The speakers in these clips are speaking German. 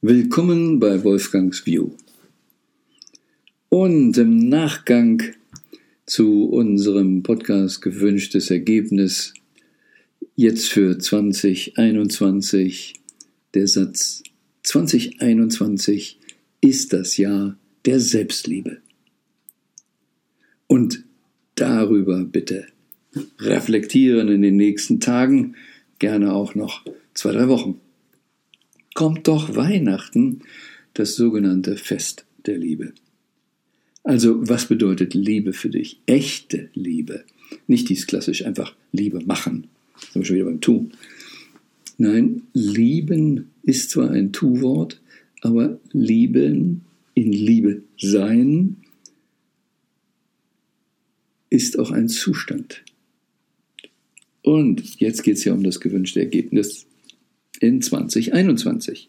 Willkommen bei Wolfgangs View. Und im Nachgang zu unserem Podcast Gewünschtes Ergebnis jetzt für 2021 der Satz 2021 ist das Jahr der Selbstliebe. Und darüber bitte reflektieren in den nächsten Tagen, gerne auch noch zwei, drei Wochen kommt doch Weihnachten, das sogenannte Fest der Liebe. Also, was bedeutet Liebe für dich? Echte Liebe. Nicht dies klassisch einfach Liebe machen. Sind wir schon wieder beim Tun. Nein, lieben ist zwar ein Tu-Wort, aber lieben, in Liebe sein, ist auch ein Zustand. Und jetzt geht es ja um das gewünschte Ergebnis in 2021.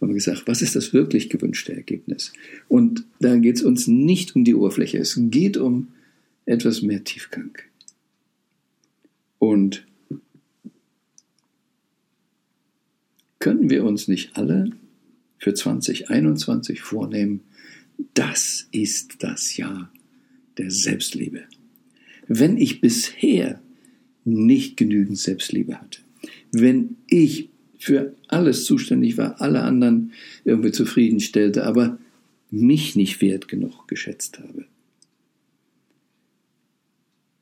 Haben wir gesagt, was ist das wirklich gewünschte Ergebnis? Und da geht es uns nicht um die Oberfläche, es geht um etwas mehr Tiefgang. Und können wir uns nicht alle für 2021 vornehmen, das ist das Jahr der Selbstliebe. Wenn ich bisher nicht genügend Selbstliebe hatte, wenn ich für alles zuständig war, alle anderen irgendwie zufriedenstellte, aber mich nicht wert genug geschätzt habe.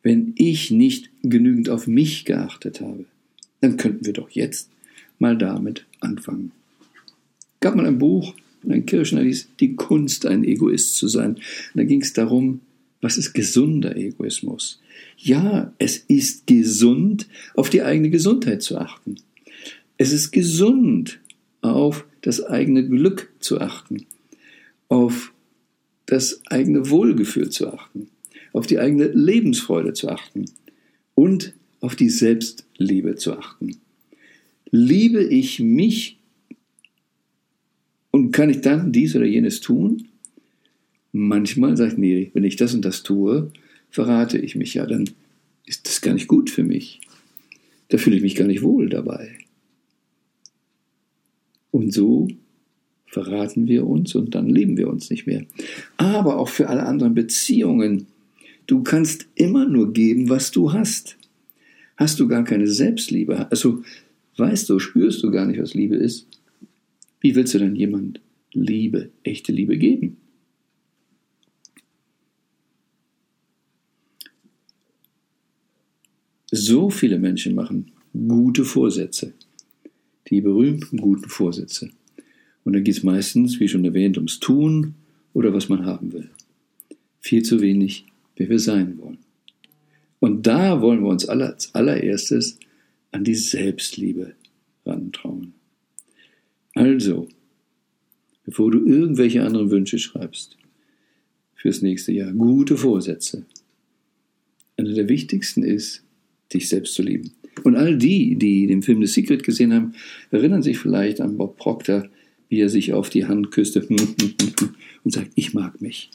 Wenn ich nicht genügend auf mich geachtet habe, dann könnten wir doch jetzt mal damit anfangen. Gab mal ein Buch einem Kirchner, hieß Die Kunst, ein Egoist zu sein. Da ging es darum, was ist gesunder Egoismus? Ja, es ist gesund, auf die eigene Gesundheit zu achten. Es ist gesund, auf das eigene Glück zu achten, auf das eigene Wohlgefühl zu achten, auf die eigene Lebensfreude zu achten und auf die Selbstliebe zu achten. Liebe ich mich und kann ich dann dies oder jenes tun? Manchmal sagt nee, wenn ich das und das tue, verrate ich mich ja, dann ist das gar nicht gut für mich. Da fühle ich mich gar nicht wohl dabei. Und so verraten wir uns und dann lieben wir uns nicht mehr. Aber auch für alle anderen Beziehungen. Du kannst immer nur geben, was du hast. Hast du gar keine Selbstliebe, also weißt du, spürst du gar nicht, was Liebe ist, wie willst du dann jemand Liebe, echte Liebe geben? So viele Menschen machen gute Vorsätze, die berühmten guten Vorsätze. Und dann geht es meistens, wie schon erwähnt, ums Tun oder was man haben will. Viel zu wenig, wer wir sein wollen. Und da wollen wir uns als allererstes an die Selbstliebe rantrauen. Also, bevor du irgendwelche anderen Wünsche schreibst fürs nächste Jahr, gute Vorsätze. Einer der wichtigsten ist, dich selbst zu lieben. Und all die, die den Film The Secret gesehen haben, erinnern sich vielleicht an Bob Proctor, wie er sich auf die Hand küsste und sagt, ich mag mich.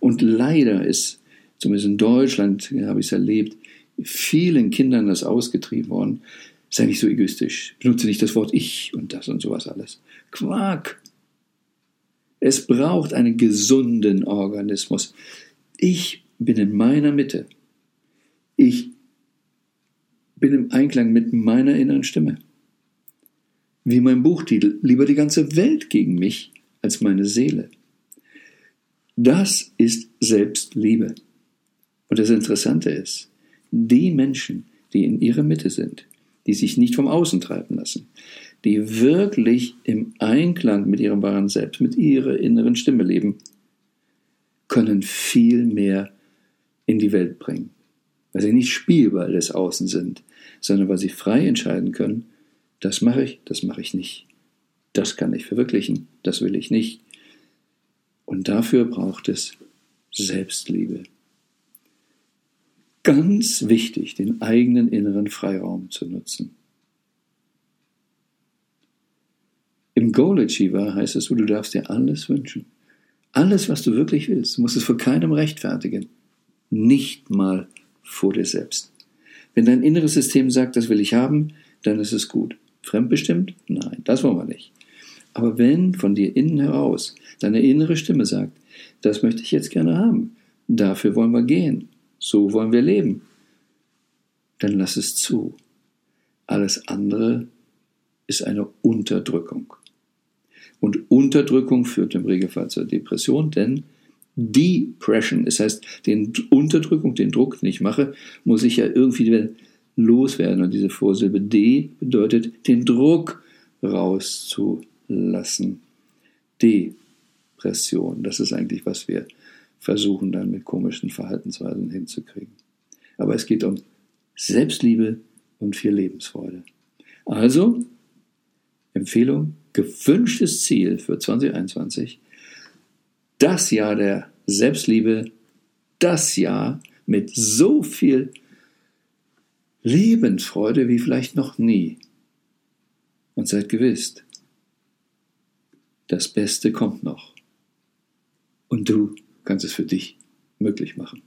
Und leider ist, zumindest in Deutschland habe ich es erlebt, vielen Kindern das ausgetrieben worden. Sei nicht so egoistisch. Benutze nicht das Wort ich und das und sowas alles. Quark. Es braucht einen gesunden Organismus. Ich bin in meiner Mitte. Ich bin im Einklang mit meiner inneren Stimme. Wie mein Buchtitel, lieber die ganze Welt gegen mich als meine Seele. Das ist Selbstliebe. Und das Interessante ist, die Menschen, die in ihrer Mitte sind, die sich nicht vom Außen treiben lassen, die wirklich im Einklang mit ihrem wahren Selbst, mit ihrer inneren Stimme leben, können viel mehr in die Welt bringen, weil sie nicht Spielball des Außen sind, sondern weil sie frei entscheiden können, das mache ich, das mache ich nicht. Das kann ich verwirklichen, das will ich nicht. Und dafür braucht es Selbstliebe. Ganz wichtig, den eigenen inneren Freiraum zu nutzen. Im Goal Achiever heißt es du darfst dir alles wünschen. Alles, was du wirklich willst. Du musst es vor keinem rechtfertigen. Nicht mal vor dir selbst. Wenn dein inneres System sagt, das will ich haben, dann ist es gut. Fremdbestimmt? Nein, das wollen wir nicht. Aber wenn von dir innen heraus deine innere Stimme sagt, das möchte ich jetzt gerne haben, dafür wollen wir gehen, so wollen wir leben, dann lass es zu. Alles andere ist eine Unterdrückung. Und Unterdrückung führt im Regelfall zur Depression, denn Depression, das heißt, den Unterdrückung, den Druck, den ich mache, muss ich ja irgendwie loswerden. Und diese Vorsilbe D bedeutet, den Druck rauszulassen. Depression, das ist eigentlich, was wir versuchen dann mit komischen Verhaltensweisen hinzukriegen. Aber es geht um Selbstliebe und viel Lebensfreude. Also, Empfehlung, gewünschtes Ziel für 2021, das Jahr der Selbstliebe, das Jahr mit so viel Lebensfreude wie vielleicht noch nie. Und seid gewiss, das Beste kommt noch. Und du kannst es für dich möglich machen.